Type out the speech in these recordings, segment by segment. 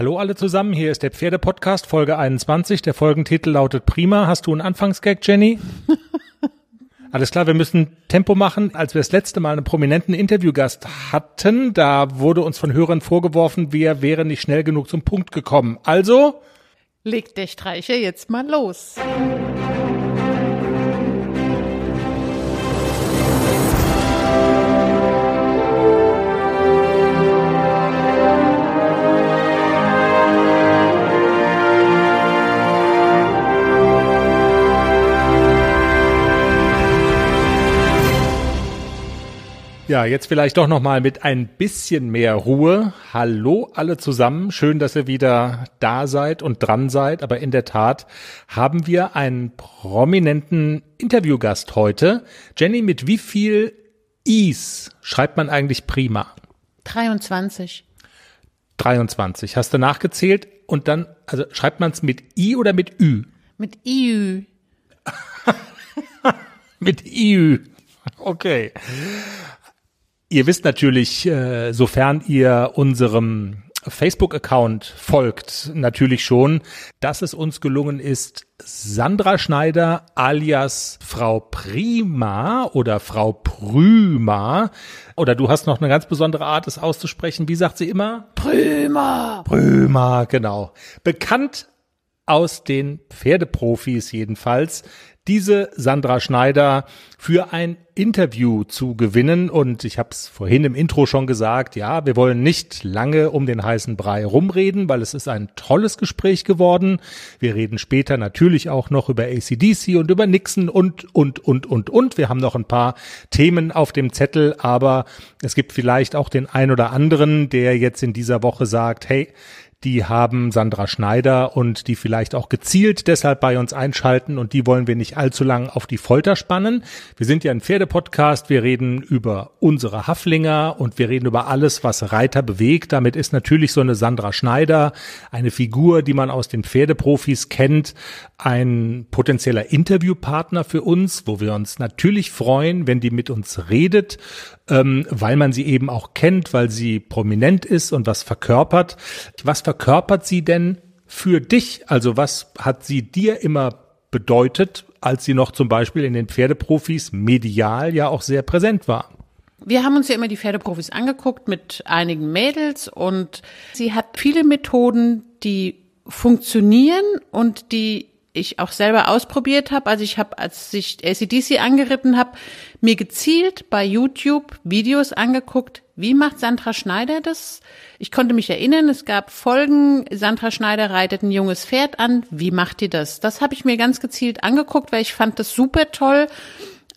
Hallo alle zusammen, hier ist der Pferdepodcast Folge 21. Der Folgentitel lautet Prima. Hast du einen Anfangsgag, Jenny? Alles klar, wir müssen Tempo machen. Als wir das letzte Mal einen prominenten Interviewgast hatten, da wurde uns von Hörern vorgeworfen, wir wären nicht schnell genug zum Punkt gekommen. Also legt der Streicher jetzt mal los. Ja, jetzt vielleicht doch noch mal mit ein bisschen mehr Ruhe. Hallo alle zusammen, schön, dass ihr wieder da seid und dran seid, aber in der Tat haben wir einen prominenten Interviewgast heute. Jenny, mit wie viel Is schreibt man eigentlich prima? 23. 23. Hast du nachgezählt und dann also schreibt man es mit I oder mit Ü? Mit Iü. mit Iü. Okay. Ihr wisst natürlich, äh, sofern ihr unserem Facebook-Account folgt, natürlich schon, dass es uns gelungen ist, Sandra Schneider alias Frau Prima oder Frau Prüma oder du hast noch eine ganz besondere Art, es auszusprechen. Wie sagt sie immer? Prüma. Prüma, genau. Bekannt aus den Pferdeprofis jedenfalls, diese Sandra Schneider für ein Interview zu gewinnen. Und ich habe es vorhin im Intro schon gesagt, ja, wir wollen nicht lange um den heißen Brei rumreden, weil es ist ein tolles Gespräch geworden. Wir reden später natürlich auch noch über ACDC und über Nixon und, und, und, und, und. Wir haben noch ein paar Themen auf dem Zettel, aber es gibt vielleicht auch den ein oder anderen, der jetzt in dieser Woche sagt, hey, die haben Sandra Schneider und die vielleicht auch gezielt deshalb bei uns einschalten und die wollen wir nicht allzu lang auf die Folter spannen. Wir sind ja ein Pferdepodcast, wir reden über unsere Haflinger und wir reden über alles, was Reiter bewegt. Damit ist natürlich so eine Sandra Schneider eine Figur, die man aus den Pferdeprofis kennt, ein potenzieller Interviewpartner für uns, wo wir uns natürlich freuen, wenn die mit uns redet, ähm, weil man sie eben auch kennt, weil sie prominent ist und was verkörpert. Was verkörpert sie denn für dich? Also was hat sie dir immer bedeutet, als sie noch zum Beispiel in den Pferdeprofis medial ja auch sehr präsent war? Wir haben uns ja immer die Pferdeprofis angeguckt mit einigen Mädels und sie hat viele Methoden, die funktionieren und die ich auch selber ausprobiert habe. Also ich habe, als ich ACDC angeritten habe, mir gezielt bei YouTube Videos angeguckt, wie macht Sandra Schneider das? Ich konnte mich erinnern, es gab Folgen, Sandra Schneider reitet ein junges Pferd an, wie macht die das? Das habe ich mir ganz gezielt angeguckt, weil ich fand das super toll.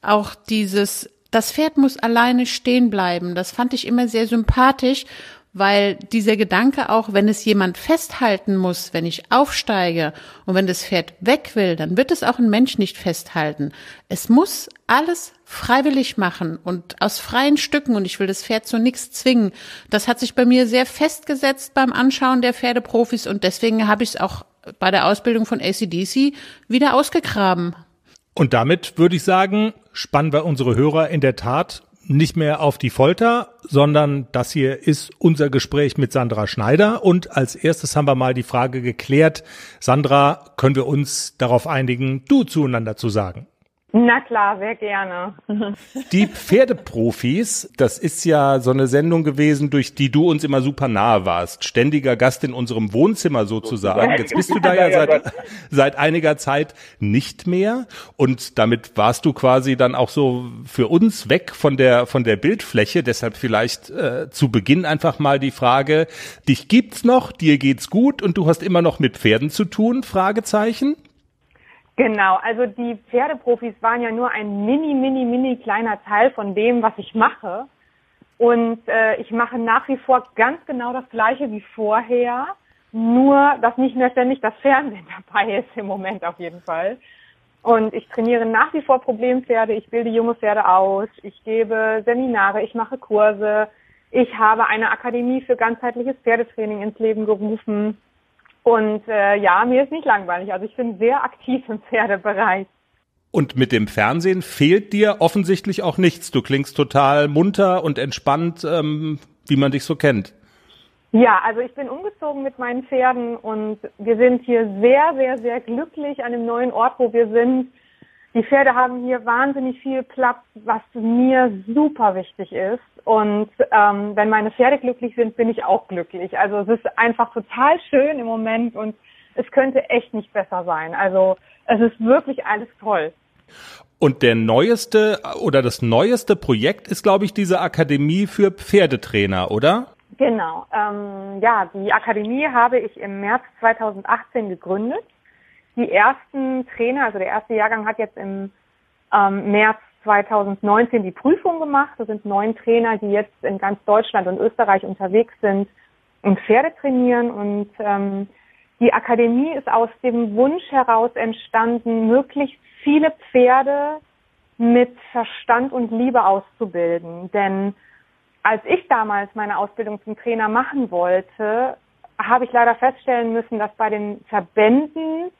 Auch dieses, das Pferd muss alleine stehen bleiben, das fand ich immer sehr sympathisch weil dieser Gedanke auch, wenn es jemand festhalten muss, wenn ich aufsteige und wenn das Pferd weg will, dann wird es auch ein Mensch nicht festhalten. Es muss alles freiwillig machen und aus freien Stücken und ich will das Pferd zu nichts zwingen. Das hat sich bei mir sehr festgesetzt beim Anschauen der Pferdeprofis und deswegen habe ich es auch bei der Ausbildung von ACDC wieder ausgegraben. Und damit würde ich sagen, spannen wir unsere Hörer in der Tat nicht mehr auf die Folter, sondern das hier ist unser Gespräch mit Sandra Schneider. Und als erstes haben wir mal die Frage geklärt, Sandra, können wir uns darauf einigen, du zueinander zu sagen? Na klar, sehr gerne. Die Pferdeprofis, das ist ja so eine Sendung gewesen, durch die du uns immer super nahe warst. Ständiger Gast in unserem Wohnzimmer sozusagen. Jetzt bist du da ja seit, seit einiger Zeit nicht mehr. Und damit warst du quasi dann auch so für uns weg von der, von der Bildfläche. Deshalb vielleicht äh, zu Beginn einfach mal die Frage, dich gibt's noch, dir geht's gut und du hast immer noch mit Pferden zu tun? Fragezeichen. Genau, also die Pferdeprofis waren ja nur ein mini, mini, mini kleiner Teil von dem, was ich mache. Und äh, ich mache nach wie vor ganz genau das Gleiche wie vorher, nur dass nicht mehr ständig das Fernsehen dabei ist im Moment auf jeden Fall. Und ich trainiere nach wie vor Problempferde, ich bilde junge Pferde aus, ich gebe Seminare, ich mache Kurse, ich habe eine Akademie für ganzheitliches Pferdetraining ins Leben gerufen. Und äh, ja, mir ist nicht langweilig. Also ich bin sehr aktiv im Pferdebereich. Und mit dem Fernsehen fehlt dir offensichtlich auch nichts. Du klingst total munter und entspannt, ähm, wie man dich so kennt. Ja, also ich bin umgezogen mit meinen Pferden und wir sind hier sehr, sehr, sehr glücklich an dem neuen Ort, wo wir sind. Die Pferde haben hier wahnsinnig viel Platz, was mir super wichtig ist. Und ähm, wenn meine Pferde glücklich sind, bin ich auch glücklich. Also es ist einfach total schön im Moment und es könnte echt nicht besser sein. Also es ist wirklich alles toll. Und der neueste oder das neueste Projekt ist, glaube ich, diese Akademie für Pferdetrainer, oder? Genau. Ähm, ja, die Akademie habe ich im März 2018 gegründet. Die ersten Trainer, also der erste Jahrgang hat jetzt im ähm, März 2019 die Prüfung gemacht. Das sind neun Trainer, die jetzt in ganz Deutschland und Österreich unterwegs sind und Pferde trainieren. Und ähm, die Akademie ist aus dem Wunsch heraus entstanden, möglichst viele Pferde mit Verstand und Liebe auszubilden. Denn als ich damals meine Ausbildung zum Trainer machen wollte, habe ich leider feststellen müssen, dass bei den Verbänden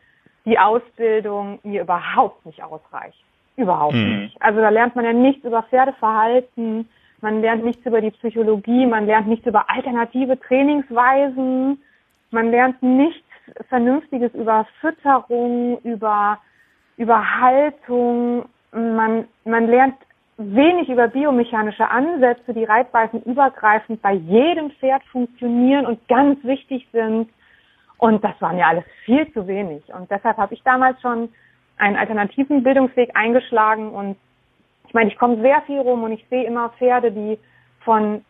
die Ausbildung mir überhaupt nicht ausreicht. Überhaupt mhm. nicht. Also da lernt man ja nichts über Pferdeverhalten, man lernt nichts über die Psychologie, man lernt nichts über alternative Trainingsweisen, man lernt nichts Vernünftiges über Fütterung, über, über Haltung, man, man lernt wenig über biomechanische Ansätze, die reitweisenübergreifend bei jedem Pferd funktionieren und ganz wichtig sind. Und das war mir alles viel zu wenig. Und deshalb habe ich damals schon einen alternativen Bildungsweg eingeschlagen. Und ich meine, ich komme sehr viel rum und ich sehe immer Pferde, die von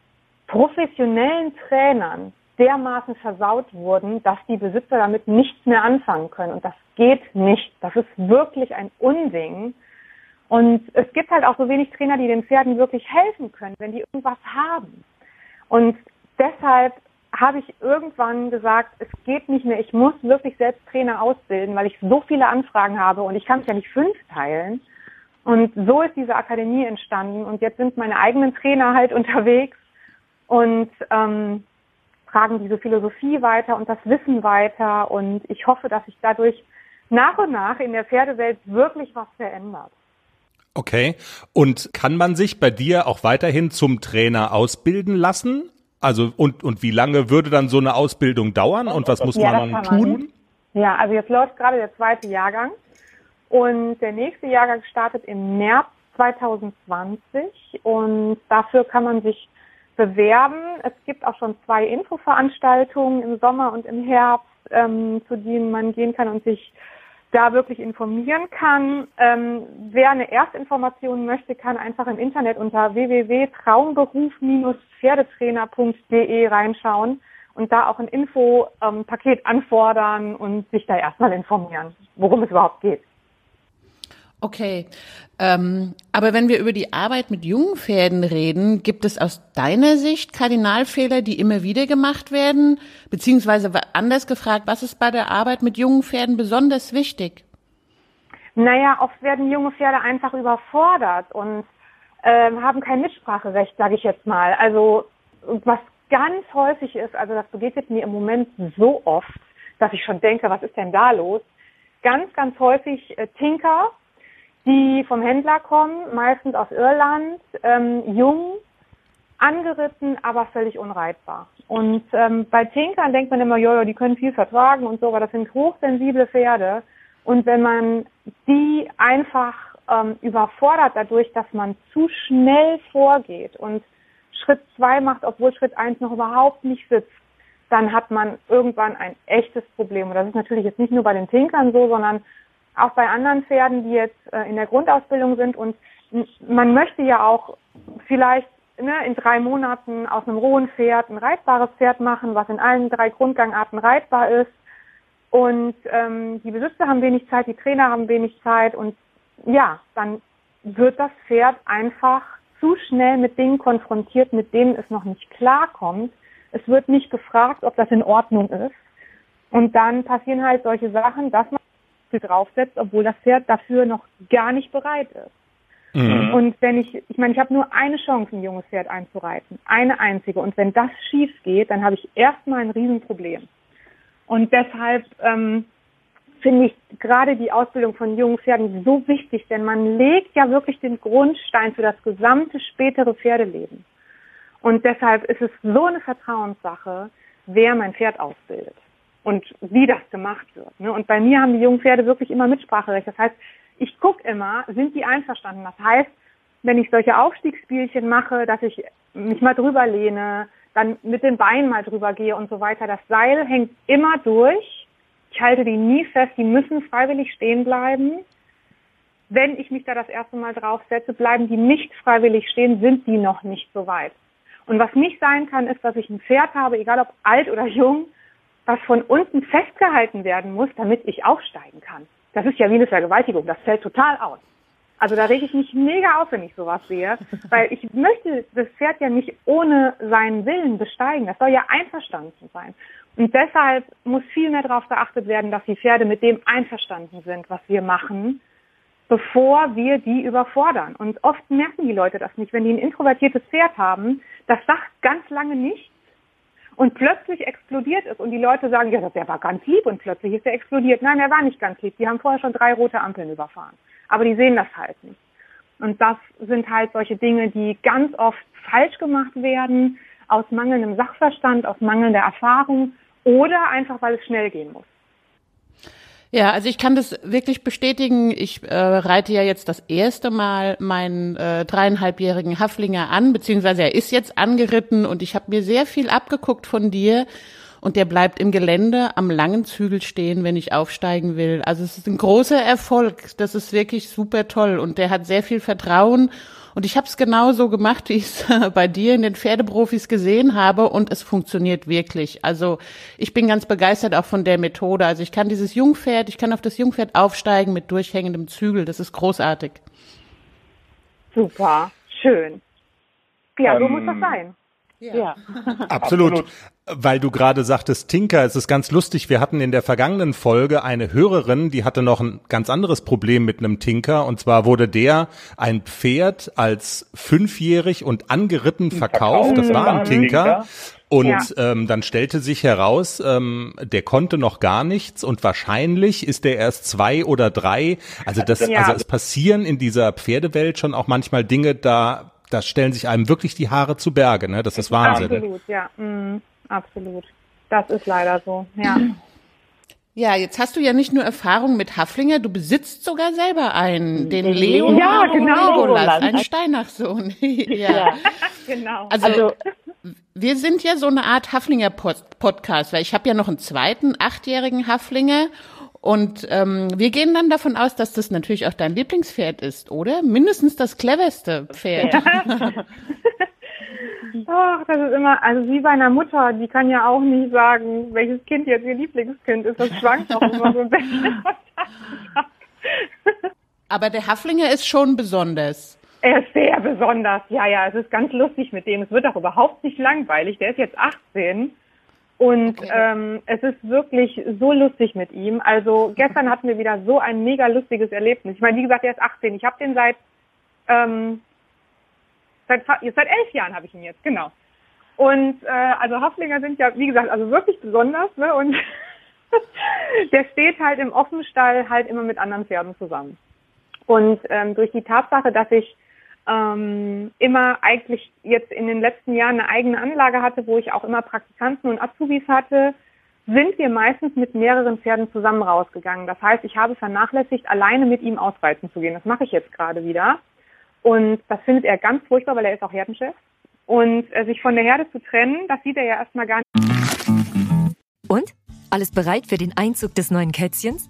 professionellen Trainern dermaßen versaut wurden, dass die Besitzer damit nichts mehr anfangen können. Und das geht nicht. Das ist wirklich ein Unding. Und es gibt halt auch so wenig Trainer, die den Pferden wirklich helfen können, wenn die irgendwas haben. Und deshalb habe ich irgendwann gesagt, es geht nicht mehr, ich muss wirklich selbst Trainer ausbilden, weil ich so viele Anfragen habe und ich kann es ja nicht fünf teilen. Und so ist diese Akademie entstanden und jetzt sind meine eigenen Trainer halt unterwegs und ähm, tragen diese Philosophie weiter und das Wissen weiter und ich hoffe, dass sich dadurch nach und nach in der Pferdewelt wirklich was verändert. Okay. Und kann man sich bei dir auch weiterhin zum Trainer ausbilden lassen? Also und und wie lange würde dann so eine Ausbildung dauern und was muss ja, man dann tun? Man. Ja, also jetzt läuft gerade der zweite Jahrgang und der nächste Jahrgang startet im März 2020 und dafür kann man sich bewerben. Es gibt auch schon zwei Infoveranstaltungen im Sommer und im Herbst, ähm, zu denen man gehen kann und sich da wirklich informieren kann. Ähm, wer eine Erstinformation möchte, kann einfach im Internet unter www.traumberuf-pferdetrainer.de reinschauen und da auch ein Infopaket ähm, anfordern und sich da erstmal informieren, worum es überhaupt geht. Okay, ähm, aber wenn wir über die Arbeit mit jungen Pferden reden, gibt es aus deiner Sicht Kardinalfehler, die immer wieder gemacht werden? Beziehungsweise anders gefragt, was ist bei der Arbeit mit jungen Pferden besonders wichtig? Naja, oft werden junge Pferde einfach überfordert und äh, haben kein Mitspracherecht, sage ich jetzt mal. Also was ganz häufig ist, also das begegnet mir im Moment so oft, dass ich schon denke, was ist denn da los? Ganz, ganz häufig äh, Tinker, die vom Händler kommen, meistens aus Irland, ähm, jung, angeritten, aber völlig unreitbar. Und ähm, bei Tinkern denkt man immer, ja, die können viel vertragen und so, aber das sind hochsensible Pferde. Und wenn man die einfach ähm, überfordert dadurch, dass man zu schnell vorgeht und Schritt zwei macht, obwohl Schritt eins noch überhaupt nicht sitzt, dann hat man irgendwann ein echtes Problem. Und das ist natürlich jetzt nicht nur bei den Tinkern so, sondern auch bei anderen Pferden, die jetzt äh, in der Grundausbildung sind. Und man möchte ja auch vielleicht ne, in drei Monaten aus einem rohen Pferd ein reitbares Pferd machen, was in allen drei Grundgangarten reitbar ist. Und ähm, die Besitzer haben wenig Zeit, die Trainer haben wenig Zeit und ja, dann wird das Pferd einfach zu schnell mit Dingen konfrontiert, mit denen es noch nicht klarkommt. Es wird nicht gefragt, ob das in Ordnung ist. Und dann passieren halt solche Sachen, dass man draufsetzt, obwohl das Pferd dafür noch gar nicht bereit ist. Mhm. Und wenn ich, ich meine, ich habe nur eine Chance, ein junges Pferd einzureiten. Eine einzige. Und wenn das schief geht, dann habe ich erstmal ein Riesenproblem. Und deshalb ähm, finde ich gerade die Ausbildung von jungen Pferden so wichtig, denn man legt ja wirklich den Grundstein für das gesamte spätere Pferdeleben. Und deshalb ist es so eine Vertrauenssache, wer mein Pferd ausbildet und wie das gemacht wird. Ne? Und bei mir haben die jungen Pferde wirklich immer Mitspracherecht. Das heißt, ich gucke immer, sind die einverstanden? Das heißt, wenn ich solche Aufstiegsspielchen mache, dass ich mich mal drüber lehne, dann mit den Beinen mal drüber gehe und so weiter. Das Seil hängt immer durch. Ich halte die nie fest. Die müssen freiwillig stehen bleiben. Wenn ich mich da das erste Mal draufsetze, bleiben die nicht freiwillig stehen, sind die noch nicht so weit. Und was nicht sein kann, ist, dass ich ein Pferd habe, egal ob alt oder jung, was von unten festgehalten werden muss, damit ich aufsteigen kann. Das ist ja wie eine Vergewaltigung. Das fällt total aus. Also da rege ich mich mega auf, wenn ich sowas sehe, weil ich möchte das Pferd ja nicht ohne seinen Willen besteigen. Das soll ja einverstanden sein. Und deshalb muss viel mehr darauf geachtet werden, dass die Pferde mit dem einverstanden sind, was wir machen, bevor wir die überfordern. Und oft merken die Leute das nicht. Wenn die ein introvertiertes Pferd haben, das sagt ganz lange nichts und plötzlich explodiert es und die Leute sagen, ja, der war ganz lieb und plötzlich ist er explodiert. Nein, er war nicht ganz lieb. Die haben vorher schon drei rote Ampeln überfahren. Aber die sehen das halt nicht. Und das sind halt solche Dinge, die ganz oft falsch gemacht werden, aus mangelndem Sachverstand, aus mangelnder Erfahrung oder einfach, weil es schnell gehen muss. Ja, also ich kann das wirklich bestätigen. Ich äh, reite ja jetzt das erste Mal meinen äh, dreieinhalbjährigen Haflinger an, beziehungsweise er ist jetzt angeritten und ich habe mir sehr viel abgeguckt von dir und der bleibt im Gelände am langen Zügel stehen, wenn ich aufsteigen will. Also es ist ein großer Erfolg. Das ist wirklich super toll und der hat sehr viel Vertrauen und ich habe es genauso gemacht, wie ich es bei dir in den Pferdeprofis gesehen habe und es funktioniert wirklich. Also ich bin ganz begeistert auch von der Methode. Also ich kann dieses Jungpferd, ich kann auf das Jungpferd aufsteigen mit durchhängendem Zügel. Das ist großartig. Super, schön. Ja, so muss das ähm, sein. Ja. ja. Absolut. Absolut. Weil du gerade sagtest, Tinker, es ist ganz lustig. Wir hatten in der vergangenen Folge eine Hörerin, die hatte noch ein ganz anderes Problem mit einem Tinker. Und zwar wurde der ein Pferd als fünfjährig und angeritten verkauft. Das war ein Tinker. Und ja. ähm, dann stellte sich heraus, ähm, der konnte noch gar nichts und wahrscheinlich ist der erst zwei oder drei. Also das, ja. also es passieren in dieser Pferdewelt schon auch manchmal Dinge, da da stellen sich einem wirklich die Haare zu Berge, ne? Das ist Wahnsinn. Absolut, ja, mm, absolut. Das ist leider so, ja. Ja, jetzt hast du ja nicht nur Erfahrung mit Haflinger, du besitzt sogar selber einen, den Leonardo ja, genau. Legolas, ein Steinachsohn. ja. ja, genau. Also, also, wir sind ja so eine Art Haflinger-Podcast, weil ich habe ja noch einen zweiten achtjährigen Haflinger und ähm, wir gehen dann davon aus, dass das natürlich auch dein Lieblingspferd ist, oder? Mindestens das cleverste Pferd. Ach, das ist immer, also wie bei einer Mutter, die kann ja auch nicht sagen, welches Kind jetzt ihr Lieblingskind ist. Das schwankt auch immer so ein bisschen. Aber der Haflinger ist schon besonders. Er ist sehr besonders, ja, ja. Es ist ganz lustig mit dem. Es wird auch überhaupt nicht langweilig. Der ist jetzt 18 und okay. ähm, es ist wirklich so lustig mit ihm. Also gestern hatten wir wieder so ein mega lustiges Erlebnis. Ich meine, wie gesagt, er ist 18. Ich habe den seit ähm, seit seit elf Jahren habe ich ihn jetzt, genau. Und äh, also Haflinger sind ja, wie gesagt, also wirklich besonders. Ne? Und der steht halt im Offenstall halt immer mit anderen Pferden zusammen. Und ähm, durch die Tatsache, dass ich ähm, immer eigentlich jetzt in den letzten Jahren eine eigene Anlage hatte, wo ich auch immer Praktikanten und Azubis hatte, sind wir meistens mit mehreren Pferden zusammen rausgegangen. Das heißt, ich habe vernachlässigt, alleine mit ihm ausreiten zu gehen. Das mache ich jetzt gerade wieder. Und das findet er ganz furchtbar, weil er ist auch Herdenchef. Und äh, sich von der Herde zu trennen, das sieht er ja erstmal gar nicht. Und? Alles bereit für den Einzug des neuen Kätzchens?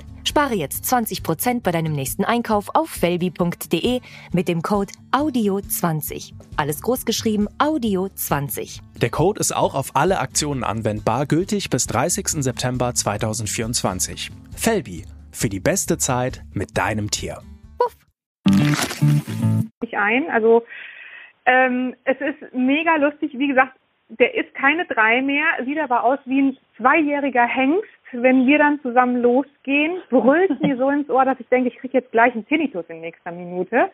Spare jetzt 20% bei deinem nächsten Einkauf auf felbi.de mit dem Code AUDIO20. Alles großgeschrieben AUDIO20. Der Code ist auch auf alle Aktionen anwendbar, gültig bis 30. September 2024. Felbi, für die beste Zeit mit deinem Tier. Puff. Ich ein, also ähm, es ist mega lustig, wie gesagt, der ist keine drei mehr, sieht aber aus wie ein zweijähriger Hengst. Wenn wir dann zusammen losgehen, brüllt mir so ins Ohr, dass ich denke, ich kriege jetzt gleich einen Tinnitus in nächster Minute.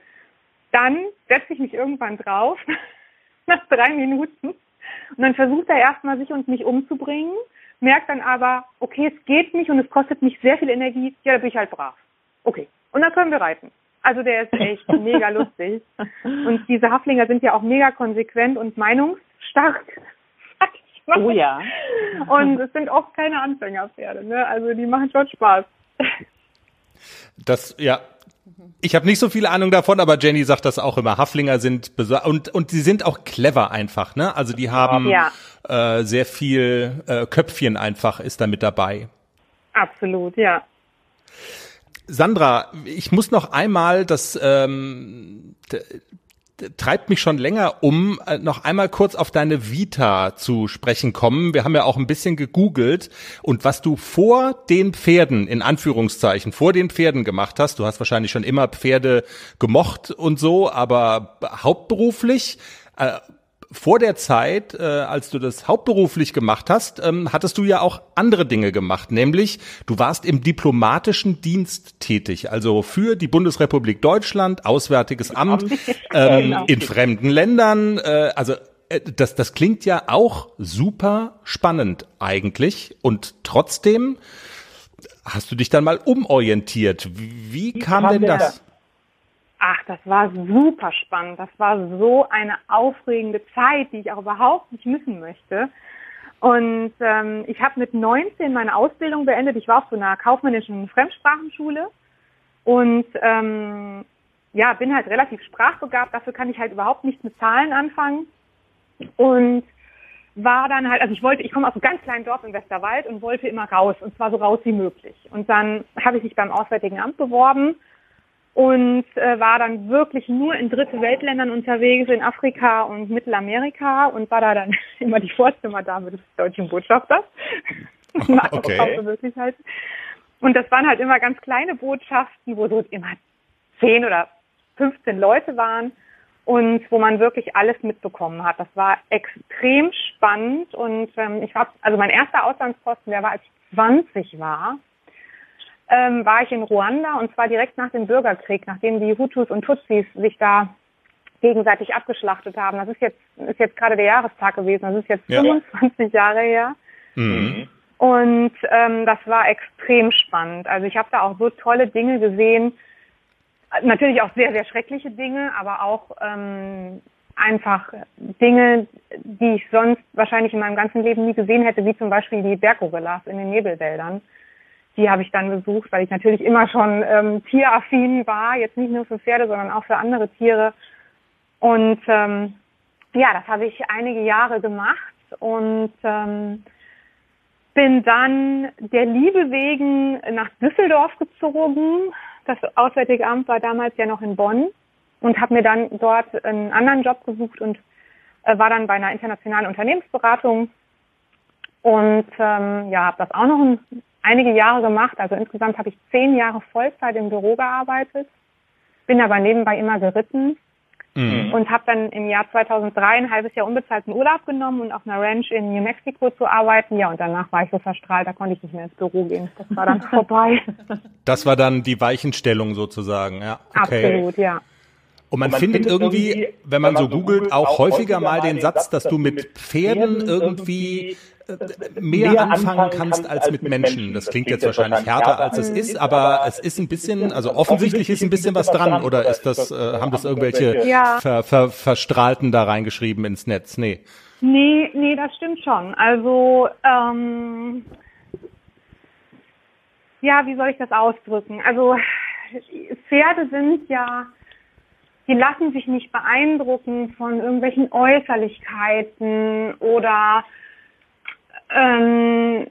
Dann setze ich mich irgendwann drauf, nach drei Minuten. Und dann versucht er erstmal, sich und mich umzubringen, merkt dann aber, okay, es geht nicht und es kostet mich sehr viel Energie. Ja, da bin ich halt brav. Okay. Und dann können wir reiten. Also der ist echt mega lustig. Und diese Haflinger sind ja auch mega konsequent und meinungsstark. Oh ja. Und es sind oft keine Anfängerpferde, ne? Also die machen schon Spaß. Das, ja. Ich habe nicht so viel Ahnung davon, aber Jenny sagt das auch immer. Haflinger sind und und die sind auch clever einfach, ne? Also die haben ja. äh, sehr viel äh, Köpfchen einfach ist da mit dabei. Absolut, ja. Sandra, ich muss noch einmal das ähm, treibt mich schon länger um, äh, noch einmal kurz auf deine Vita zu sprechen kommen. Wir haben ja auch ein bisschen gegoogelt und was du vor den Pferden, in Anführungszeichen, vor den Pferden gemacht hast, du hast wahrscheinlich schon immer Pferde gemocht und so, aber hauptberuflich, äh, vor der Zeit, äh, als du das hauptberuflich gemacht hast, ähm, hattest du ja auch andere Dinge gemacht, nämlich du warst im diplomatischen Dienst tätig, also für die Bundesrepublik Deutschland, Auswärtiges Amt, ähm, genau. in fremden Ländern, äh, also äh, das, das klingt ja auch super spannend eigentlich und trotzdem hast du dich dann mal umorientiert. Wie, wie kam denn das? Ach, das war super spannend. Das war so eine aufregende Zeit, die ich auch überhaupt nicht missen möchte. Und ähm, ich habe mit 19 meine Ausbildung beendet. Ich war auf so einer kaufmännischen Fremdsprachenschule und ähm, ja, bin halt relativ sprachbegabt. Dafür kann ich halt überhaupt nichts mit Zahlen anfangen. Und war dann halt, also ich wollte, ich komme aus einem ganz kleinen Dorf im Westerwald und wollte immer raus und zwar so raus wie möglich. Und dann habe ich mich beim Auswärtigen Amt beworben und äh, war dann wirklich nur in dritte Weltländern unterwegs, in Afrika und Mittelamerika und war da dann immer die Vorzimmerdame des deutschen Botschafters. okay. halt. Und das waren halt immer ganz kleine Botschaften, wo so immer zehn oder 15 Leute waren und wo man wirklich alles mitbekommen hat. Das war extrem spannend und ähm, ich war, also mein erster Auslandsposten, der war, als ich 20 war ähm, war ich in Ruanda und zwar direkt nach dem Bürgerkrieg, nachdem die Hutus und Tutsis sich da gegenseitig abgeschlachtet haben. Das ist jetzt ist jetzt gerade der Jahrestag gewesen. Das ist jetzt ja. 25 Jahre her. Mhm. Und ähm, das war extrem spannend. Also ich habe da auch so tolle Dinge gesehen. Natürlich auch sehr, sehr schreckliche Dinge, aber auch ähm, einfach Dinge, die ich sonst wahrscheinlich in meinem ganzen Leben nie gesehen hätte, wie zum Beispiel die Berggorillas in den Nebelwäldern die habe ich dann besucht, weil ich natürlich immer schon ähm, tieraffin war, jetzt nicht nur für Pferde, sondern auch für andere Tiere. Und ähm, ja, das habe ich einige Jahre gemacht und ähm, bin dann der Liebe wegen nach Düsseldorf gezogen. Das Auswärtige Amt war damals ja noch in Bonn und habe mir dann dort einen anderen Job gesucht und äh, war dann bei einer internationalen Unternehmensberatung und ähm, ja, habe das auch noch ein einige Jahre gemacht. Also insgesamt habe ich zehn Jahre Vollzeit im Büro gearbeitet, bin aber nebenbei immer geritten mhm. und habe dann im Jahr 2003 ein halbes Jahr unbezahlten Urlaub genommen und auf einer Ranch in New Mexico zu arbeiten. Ja, und danach war ich so verstrahlt, da konnte ich nicht mehr ins Büro gehen. Das war dann vorbei. Das war dann die Weichenstellung sozusagen, ja. Okay. Absolut, ja. Und man, man findet, findet irgendwie, wenn man, wenn man so googelt, auch häufiger mal den Satz, dass du mit Pferden irgendwie mehr, mehr anfangen kannst als mit Menschen. Das klingt jetzt wahrscheinlich härter, als es ist, aber es ist ein bisschen, also offensichtlich ist ein bisschen was dran, oder ist das, äh, haben das irgendwelche ja. ver, ver, Verstrahlten da reingeschrieben ins Netz? Nee. Nee, nee, das stimmt schon. Also, ähm, ja, wie soll ich das ausdrücken? Also, Pferde sind ja, die lassen sich nicht beeindrucken von irgendwelchen Äußerlichkeiten oder ähm,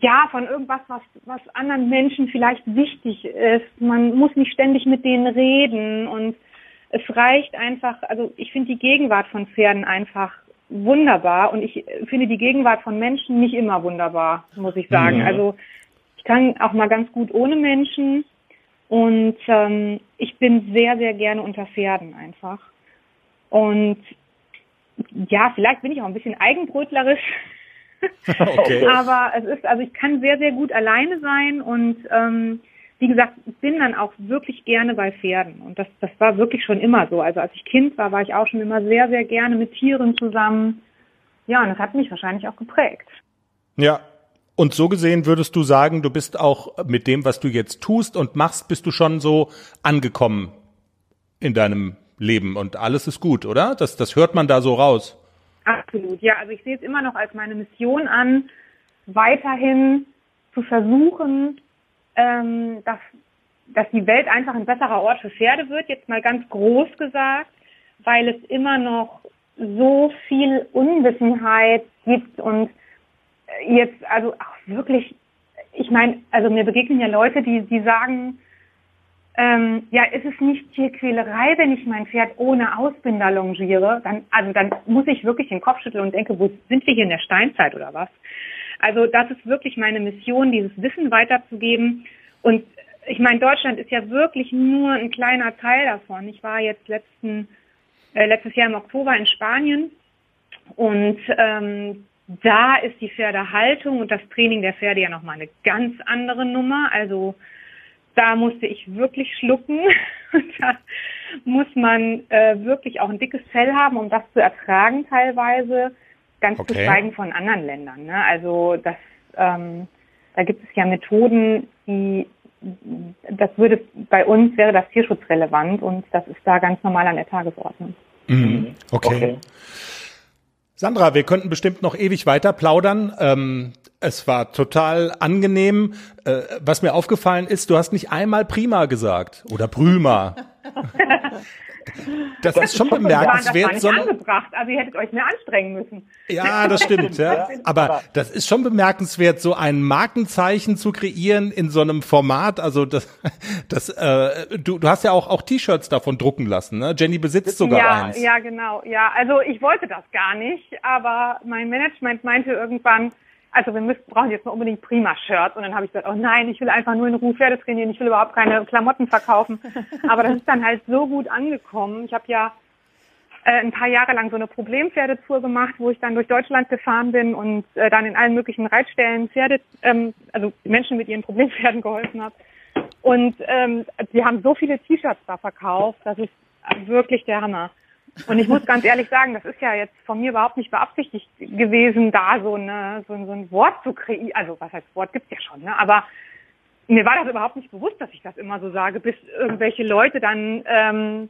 ja, von irgendwas, was, was anderen Menschen vielleicht wichtig ist. Man muss nicht ständig mit denen reden und es reicht einfach, also ich finde die Gegenwart von Pferden einfach wunderbar und ich finde die Gegenwart von Menschen nicht immer wunderbar, muss ich sagen. Mhm. Also ich kann auch mal ganz gut ohne Menschen und ähm, ich bin sehr, sehr gerne unter Pferden einfach. Und ja, vielleicht bin ich auch ein bisschen eigenbrötlerisch. okay. Aber es ist, also ich kann sehr, sehr gut alleine sein und ähm, wie gesagt, ich bin dann auch wirklich gerne bei Pferden. Und das, das war wirklich schon immer so. Also als ich Kind war, war ich auch schon immer sehr, sehr gerne mit Tieren zusammen. Ja, und das hat mich wahrscheinlich auch geprägt. Ja. Und so gesehen würdest du sagen, du bist auch mit dem, was du jetzt tust und machst, bist du schon so angekommen in deinem Leben und alles ist gut, oder? Das, das hört man da so raus. Absolut, ja. Also ich sehe es immer noch als meine Mission an, weiterhin zu versuchen, ähm, dass, dass die Welt einfach ein besserer Ort für Pferde wird, jetzt mal ganz groß gesagt, weil es immer noch so viel Unwissenheit gibt und jetzt also auch wirklich, ich meine, also mir begegnen ja Leute, die, die sagen, ähm, ja, ist es nicht Tierquälerei, wenn ich mein Pferd ohne Ausbinder longiere? Dann, also dann muss ich wirklich den Kopf schütteln und denke, wo sind wir hier in der Steinzeit oder was? Also das ist wirklich meine Mission, dieses Wissen weiterzugeben. Und ich meine, Deutschland ist ja wirklich nur ein kleiner Teil davon. Ich war jetzt letzten, äh, letztes Jahr im Oktober in Spanien und ähm, da ist die Pferdehaltung und das Training der Pferde ja nochmal eine ganz andere Nummer. Also da musste ich wirklich schlucken. da muss man äh, wirklich auch ein dickes Fell haben, um das zu ertragen teilweise. Ganz okay. zu schweigen von anderen Ländern. Ne? Also das, ähm, da gibt es ja Methoden, die das würde bei uns wäre das tierschutzrelevant und das ist da ganz normal an der Tagesordnung. Mhm. Okay. okay. Sandra, wir könnten bestimmt noch ewig weiter plaudern. Ähm, es war total angenehm. Äh, was mir aufgefallen ist, du hast nicht einmal prima gesagt oder prüma. Das, das, ist schon bemerkenswert. Das war nicht angebracht, also ihr hättet euch mehr anstrengen müssen. Ja, das stimmt. ja. Aber das ist schon bemerkenswert, so ein Markenzeichen zu kreieren in so einem Format. Also das, das, äh, du, du hast ja auch auch T-Shirts davon drucken lassen. Ne? Jenny besitzt sogar ja, eins. Ja, genau. Ja, also ich wollte das gar nicht, aber mein Management meinte irgendwann, also wir müssen, brauchen jetzt mal unbedingt Prima-Shirts. Und dann habe ich gesagt, oh nein, ich will einfach nur in Ruhe Pferde trainieren, ich will überhaupt keine Klamotten verkaufen. Aber das ist dann halt so gut angekommen. Ich habe ja äh, ein paar Jahre lang so eine Problempferdetour gemacht, wo ich dann durch Deutschland gefahren bin und äh, dann in allen möglichen Reitstellen Pferde, ähm, also Menschen mit ihren Problempferden geholfen habe. Und ähm, die haben so viele T-Shirts da verkauft, das ist wirklich der Hammer. Und ich muss ganz ehrlich sagen, das ist ja jetzt von mir überhaupt nicht beabsichtigt gewesen, da so, eine, so, so ein Wort zu kreieren. Also was heißt Wort gibt's ja schon, ne? Aber mir war das überhaupt nicht bewusst, dass ich das immer so sage, bis irgendwelche Leute dann ähm,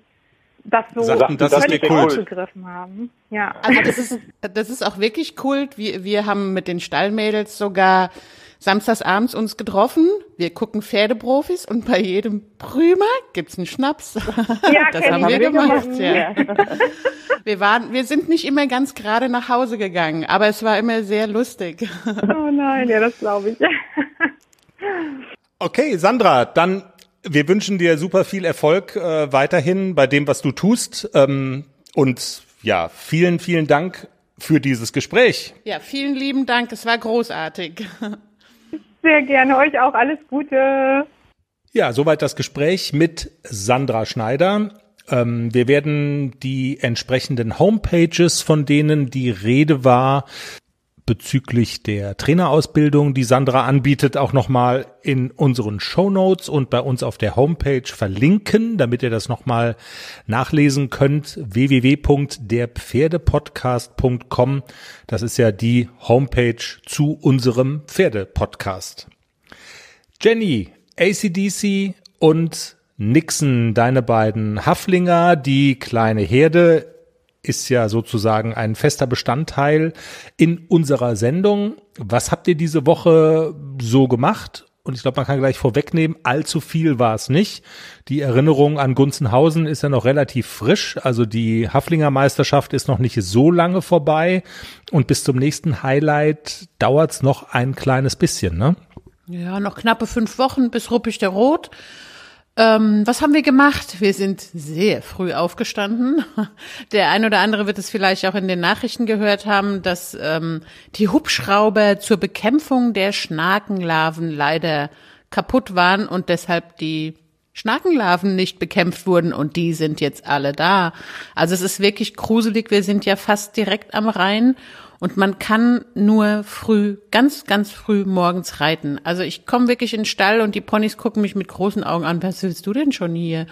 das so Sagten, das ist aufgegriffen haben. Ja. Also das ist, das ist auch wirklich cool. Wir, wir haben mit den Stallmädels sogar samstags abends uns getroffen. Wir gucken Pferdeprofis und bei jedem Prümer gibt's einen Schnaps. Ja, das haben wir gemacht. Ja. Wir waren, wir sind nicht immer ganz gerade nach Hause gegangen, aber es war immer sehr lustig. Oh nein, ja, das glaube ich. Okay, Sandra, dann wir wünschen dir super viel Erfolg äh, weiterhin bei dem, was du tust. Ähm, und ja, vielen, vielen Dank für dieses Gespräch. Ja, vielen lieben Dank. Es war großartig. Sehr gerne. Euch auch alles Gute. Ja, soweit das Gespräch mit Sandra Schneider. Ähm, wir werden die entsprechenden Homepages, von denen die Rede war, bezüglich der Trainerausbildung, die Sandra anbietet, auch nochmal in unseren Show Notes und bei uns auf der Homepage verlinken, damit ihr das nochmal nachlesen könnt. www.derpferdepodcast.com. Das ist ja die Homepage zu unserem Pferdepodcast. Jenny, ACDC und Nixon, deine beiden Haflinger, die kleine Herde ist ja sozusagen ein fester Bestandteil in unserer Sendung. Was habt ihr diese Woche so gemacht und ich glaube, man kann gleich vorwegnehmen, allzu viel war es nicht. Die Erinnerung an Gunzenhausen ist ja noch relativ frisch. Also die Haflinger Meisterschaft ist noch nicht so lange vorbei. Und bis zum nächsten Highlight dauert's noch ein kleines bisschen, ne? Ja, noch knappe fünf Wochen bis Ruppig der Rot. Ähm, was haben wir gemacht? Wir sind sehr früh aufgestanden. Der ein oder andere wird es vielleicht auch in den Nachrichten gehört haben, dass ähm, die Hubschrauber zur Bekämpfung der Schnakenlarven leider kaputt waren und deshalb die Schnakenlarven nicht bekämpft wurden und die sind jetzt alle da. Also es ist wirklich gruselig. Wir sind ja fast direkt am Rhein und man kann nur früh, ganz, ganz früh morgens reiten. Also ich komme wirklich in den Stall und die Ponys gucken mich mit großen Augen an. Was willst du denn schon hier?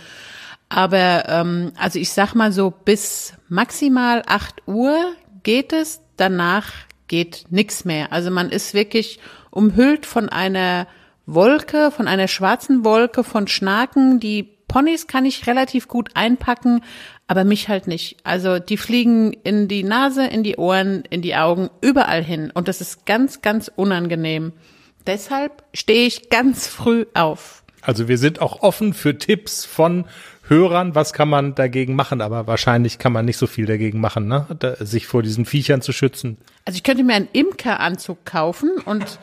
Aber ähm, also ich sag mal so, bis maximal acht Uhr geht es, danach geht nix mehr. Also man ist wirklich umhüllt von einer Wolke, von einer schwarzen Wolke von Schnaken, die Ponys kann ich relativ gut einpacken, aber mich halt nicht. Also die fliegen in die Nase, in die Ohren, in die Augen, überall hin. Und das ist ganz, ganz unangenehm. Deshalb stehe ich ganz früh auf. Also wir sind auch offen für Tipps von Hörern, was kann man dagegen machen, aber wahrscheinlich kann man nicht so viel dagegen machen, ne? Da, sich vor diesen Viechern zu schützen. Also ich könnte mir einen Imkeranzug kaufen und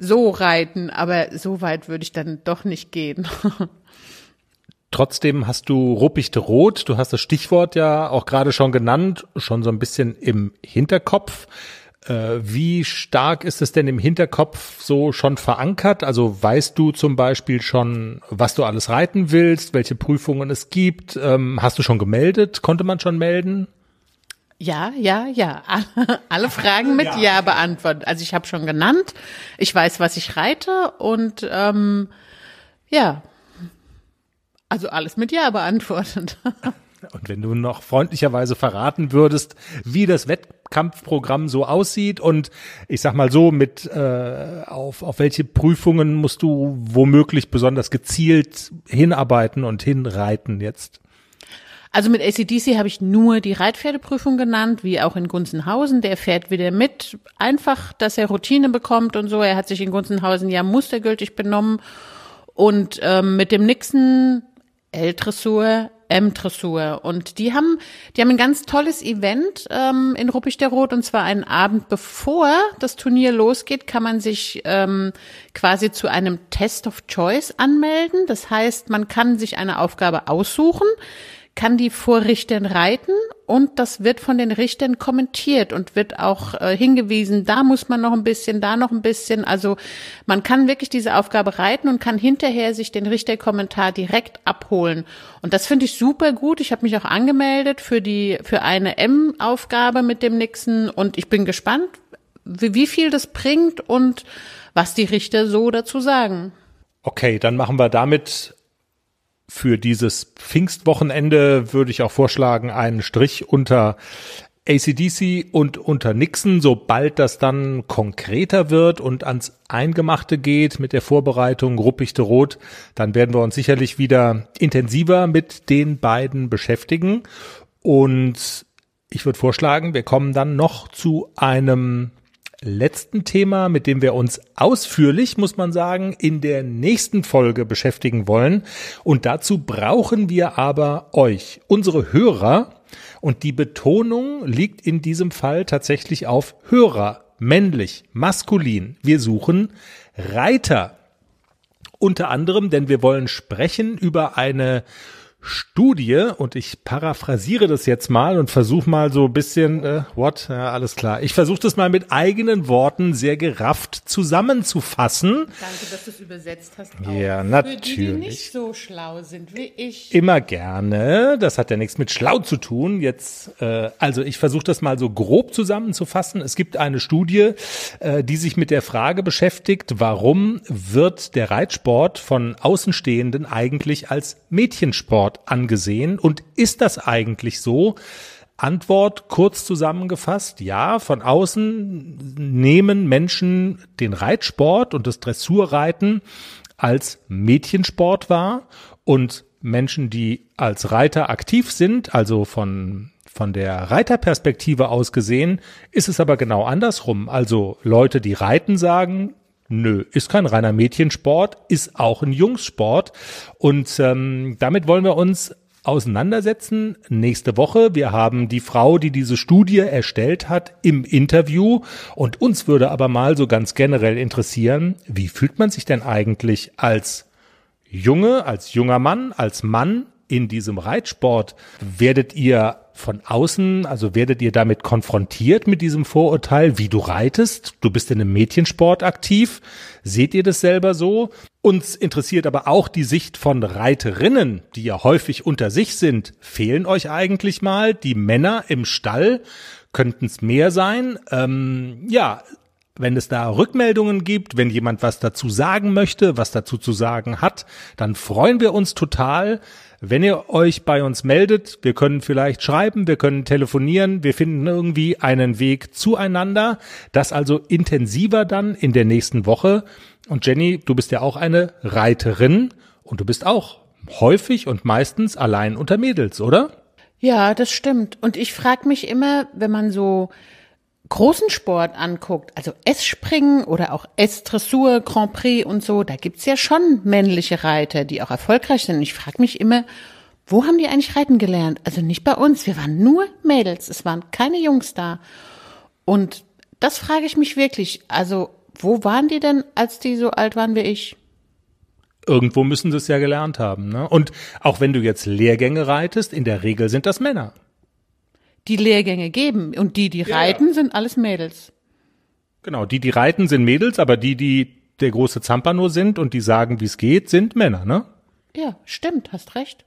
so reiten, aber so weit würde ich dann doch nicht gehen. Trotzdem hast du Ruppichte Rot, du hast das Stichwort ja auch gerade schon genannt, schon so ein bisschen im Hinterkopf. Äh, wie stark ist es denn im Hinterkopf so schon verankert? Also weißt du zum Beispiel schon, was du alles reiten willst, welche Prüfungen es gibt? Ähm, hast du schon gemeldet? Konnte man schon melden? Ja, ja, ja. Alle Fragen mit Ja, ja beantwortet. Also ich habe schon genannt. Ich weiß, was ich reite und ähm, ja, also alles mit Ja beantwortet. Und wenn du noch freundlicherweise verraten würdest, wie das Wettkampfprogramm so aussieht und ich sag mal so, mit äh, auf, auf welche Prüfungen musst du womöglich besonders gezielt hinarbeiten und hinreiten jetzt? Also mit ACDC habe ich nur die Reitpferdeprüfung genannt, wie auch in Gunzenhausen. Der fährt wieder mit. Einfach, dass er Routine bekommt und so. Er hat sich in Gunzenhausen ja mustergültig benommen. Und ähm, mit dem Nixon L-Dressur, M-Dressur. Und die haben, die haben ein ganz tolles Event ähm, in Ruppig der Rot und zwar einen Abend bevor das Turnier losgeht, kann man sich ähm, quasi zu einem Test of Choice anmelden. Das heißt, man kann sich eine Aufgabe aussuchen kann die vor Richtern reiten und das wird von den Richtern kommentiert und wird auch äh, hingewiesen, da muss man noch ein bisschen, da noch ein bisschen. Also man kann wirklich diese Aufgabe reiten und kann hinterher sich den Richterkommentar direkt abholen. Und das finde ich super gut. Ich habe mich auch angemeldet für die für eine M-Aufgabe mit dem Nixon und ich bin gespannt, wie, wie viel das bringt und was die Richter so dazu sagen. Okay, dann machen wir damit für dieses Pfingstwochenende würde ich auch vorschlagen, einen Strich unter ACDC und unter Nixon, sobald das dann konkreter wird und ans Eingemachte geht mit der Vorbereitung Ruppichte Rot, dann werden wir uns sicherlich wieder intensiver mit den beiden beschäftigen. Und ich würde vorschlagen, wir kommen dann noch zu einem letzten Thema, mit dem wir uns ausführlich, muss man sagen, in der nächsten Folge beschäftigen wollen. Und dazu brauchen wir aber euch, unsere Hörer. Und die Betonung liegt in diesem Fall tatsächlich auf Hörer, männlich, maskulin. Wir suchen Reiter. Unter anderem, denn wir wollen sprechen über eine Studie und ich paraphrasiere das jetzt mal und versuche mal so ein bisschen, äh, what? Ja, alles klar. Ich versuche das mal mit eigenen Worten sehr gerafft zusammenzufassen. Danke, dass du es übersetzt hast. Ja, natürlich. Für die, die nicht so schlau sind wie ich. Immer gerne. Das hat ja nichts mit schlau zu tun. Jetzt, äh, also ich versuche das mal so grob zusammenzufassen. Es gibt eine Studie, äh, die sich mit der Frage beschäftigt, warum wird der Reitsport von Außenstehenden eigentlich als Mädchensport Sport angesehen. Und ist das eigentlich so? Antwort kurz zusammengefasst, ja, von außen nehmen Menschen den Reitsport und das Dressurreiten als Mädchensport wahr und Menschen, die als Reiter aktiv sind, also von von der Reiterperspektive aus gesehen, ist es aber genau andersrum. Also Leute, die reiten, sagen, Nö, ist kein reiner Mädchensport, ist auch ein Jungssport. Und ähm, damit wollen wir uns auseinandersetzen nächste Woche. Wir haben die Frau, die diese Studie erstellt hat, im Interview. Und uns würde aber mal so ganz generell interessieren, wie fühlt man sich denn eigentlich als Junge, als junger Mann, als Mann in diesem Reitsport? Werdet ihr von außen, also werdet ihr damit konfrontiert mit diesem Vorurteil, wie du reitest? Du bist in einem Mädchensport aktiv. Seht ihr das selber so? Uns interessiert aber auch die Sicht von Reiterinnen, die ja häufig unter sich sind. Fehlen euch eigentlich mal die Männer im Stall? Könnten es mehr sein? Ähm, ja, wenn es da Rückmeldungen gibt, wenn jemand was dazu sagen möchte, was dazu zu sagen hat, dann freuen wir uns total. Wenn ihr euch bei uns meldet, wir können vielleicht schreiben, wir können telefonieren, wir finden irgendwie einen Weg zueinander. Das also intensiver dann in der nächsten Woche. Und Jenny, du bist ja auch eine Reiterin und du bist auch häufig und meistens allein unter Mädels, oder? Ja, das stimmt. Und ich frage mich immer, wenn man so großen Sport anguckt, also S-Springen oder auch S-Dressur, Grand Prix und so, da gibt's ja schon männliche Reiter, die auch erfolgreich sind. Und ich frage mich immer, wo haben die eigentlich reiten gelernt? Also nicht bei uns, wir waren nur Mädels, es waren keine Jungs da. Und das frage ich mich wirklich. Also wo waren die denn, als die so alt waren wie ich? Irgendwo müssen sie es ja gelernt haben. Ne? Und auch wenn du jetzt Lehrgänge reitest, in der Regel sind das Männer die Lehrgänge geben. Und die, die ja, reiten, ja. sind alles Mädels. Genau, die, die reiten, sind Mädels, aber die, die der große Zampano sind und die sagen, wie es geht, sind Männer, ne? Ja, stimmt, hast recht.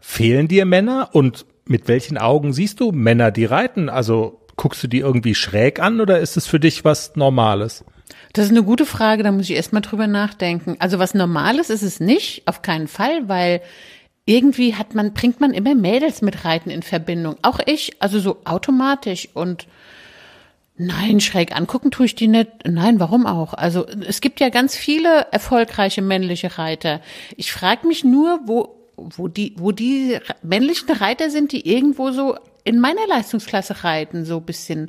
Fehlen dir Männer und mit welchen Augen siehst du Männer, die reiten? Also guckst du die irgendwie schräg an oder ist es für dich was Normales? Das ist eine gute Frage, da muss ich erstmal drüber nachdenken. Also was Normales ist es nicht, auf keinen Fall, weil irgendwie hat man, bringt man immer Mädels mit Reiten in Verbindung. Auch ich, also so automatisch und Nein, schräg angucken tue ich die nicht. Nein, warum auch? Also es gibt ja ganz viele erfolgreiche männliche Reiter. Ich frage mich nur, wo, wo die, wo die männlichen Reiter sind, die irgendwo so in meiner Leistungsklasse reiten, so bisschen,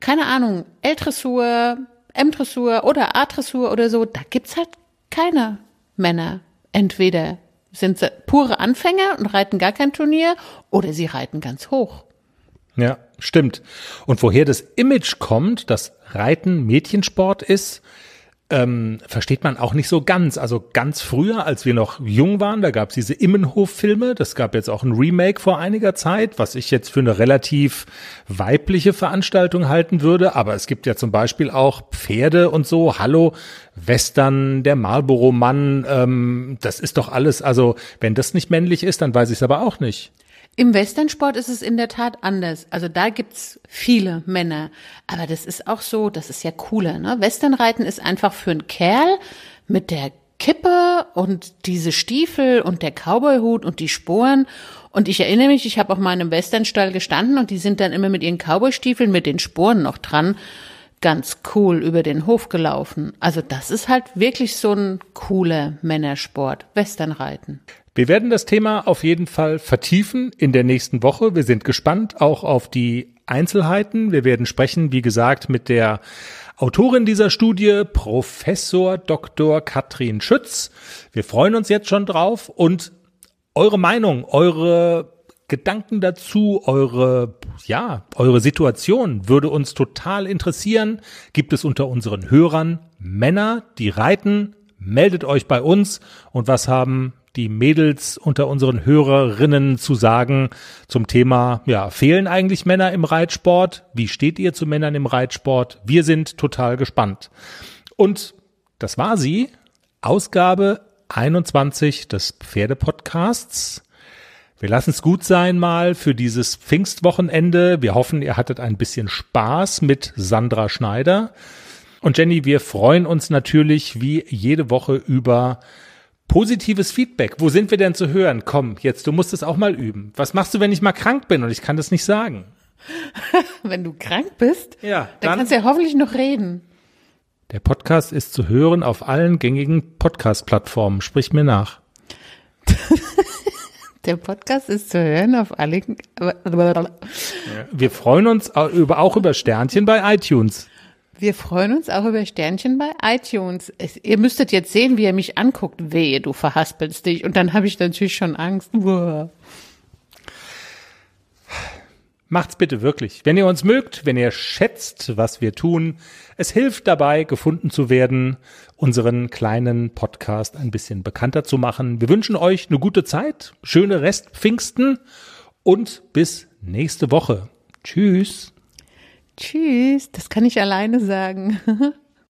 keine Ahnung, L-Dressur, M-Dressur oder A-Dressur oder so. Da gibt's halt keine Männer. Entweder sind pure Anfänger und reiten gar kein Turnier oder sie reiten ganz hoch. Ja, stimmt. Und woher das Image kommt, dass Reiten Mädchensport ist, ähm, versteht man auch nicht so ganz. Also ganz früher, als wir noch jung waren, da gab es diese Immenhof-Filme. Das gab jetzt auch ein Remake vor einiger Zeit, was ich jetzt für eine relativ weibliche Veranstaltung halten würde. Aber es gibt ja zum Beispiel auch Pferde und so. Hallo, Western, der Marlboro-Mann. Ähm, das ist doch alles. Also wenn das nicht männlich ist, dann weiß ich es aber auch nicht. Im Westernsport ist es in der Tat anders. Also da gibt's viele Männer. Aber das ist auch so, das ist ja cooler. Ne? Westernreiten ist einfach für einen Kerl mit der Kippe und diese Stiefel und der Cowboyhut und die Sporen. Und ich erinnere mich, ich habe auf meinem Westernstall gestanden und die sind dann immer mit ihren Cowboystiefeln mit den Sporen noch dran ganz cool über den Hof gelaufen. Also das ist halt wirklich so ein cooler Männersport, Westernreiten. Wir werden das Thema auf jeden Fall vertiefen in der nächsten Woche. Wir sind gespannt auch auf die Einzelheiten. Wir werden sprechen, wie gesagt, mit der Autorin dieser Studie, Professor Dr. Katrin Schütz. Wir freuen uns jetzt schon drauf und eure Meinung, eure Gedanken dazu, eure, ja, eure Situation würde uns total interessieren. Gibt es unter unseren Hörern Männer, die reiten? Meldet euch bei uns und was haben die Mädels unter unseren Hörerinnen zu sagen zum Thema, ja, fehlen eigentlich Männer im Reitsport? Wie steht ihr zu Männern im Reitsport? Wir sind total gespannt. Und das war sie, Ausgabe 21 des Pferdepodcasts. Wir lassen es gut sein mal für dieses Pfingstwochenende. Wir hoffen, ihr hattet ein bisschen Spaß mit Sandra Schneider. Und Jenny, wir freuen uns natürlich wie jede Woche über Positives Feedback. Wo sind wir denn zu hören? Komm, jetzt, du musst es auch mal üben. Was machst du, wenn ich mal krank bin und ich kann das nicht sagen? wenn du krank bist? Ja. Dann, dann kannst du ja hoffentlich noch reden. Der Podcast ist zu hören auf allen gängigen Podcast-Plattformen. Sprich mir nach. Der Podcast ist zu hören auf allen. Wir freuen uns auch über, auch über Sternchen bei iTunes. Wir freuen uns auch über Sternchen bei iTunes. Es, ihr müsstet jetzt sehen, wie er mich anguckt. Wehe, du verhaspelst dich. Und dann habe ich natürlich schon Angst. Uah. Macht's bitte wirklich. Wenn ihr uns mögt, wenn ihr schätzt, was wir tun, es hilft dabei, gefunden zu werden, unseren kleinen Podcast ein bisschen bekannter zu machen. Wir wünschen euch eine gute Zeit, schöne Restpfingsten und bis nächste Woche. Tschüss. Tschüss. Das kann ich alleine sagen.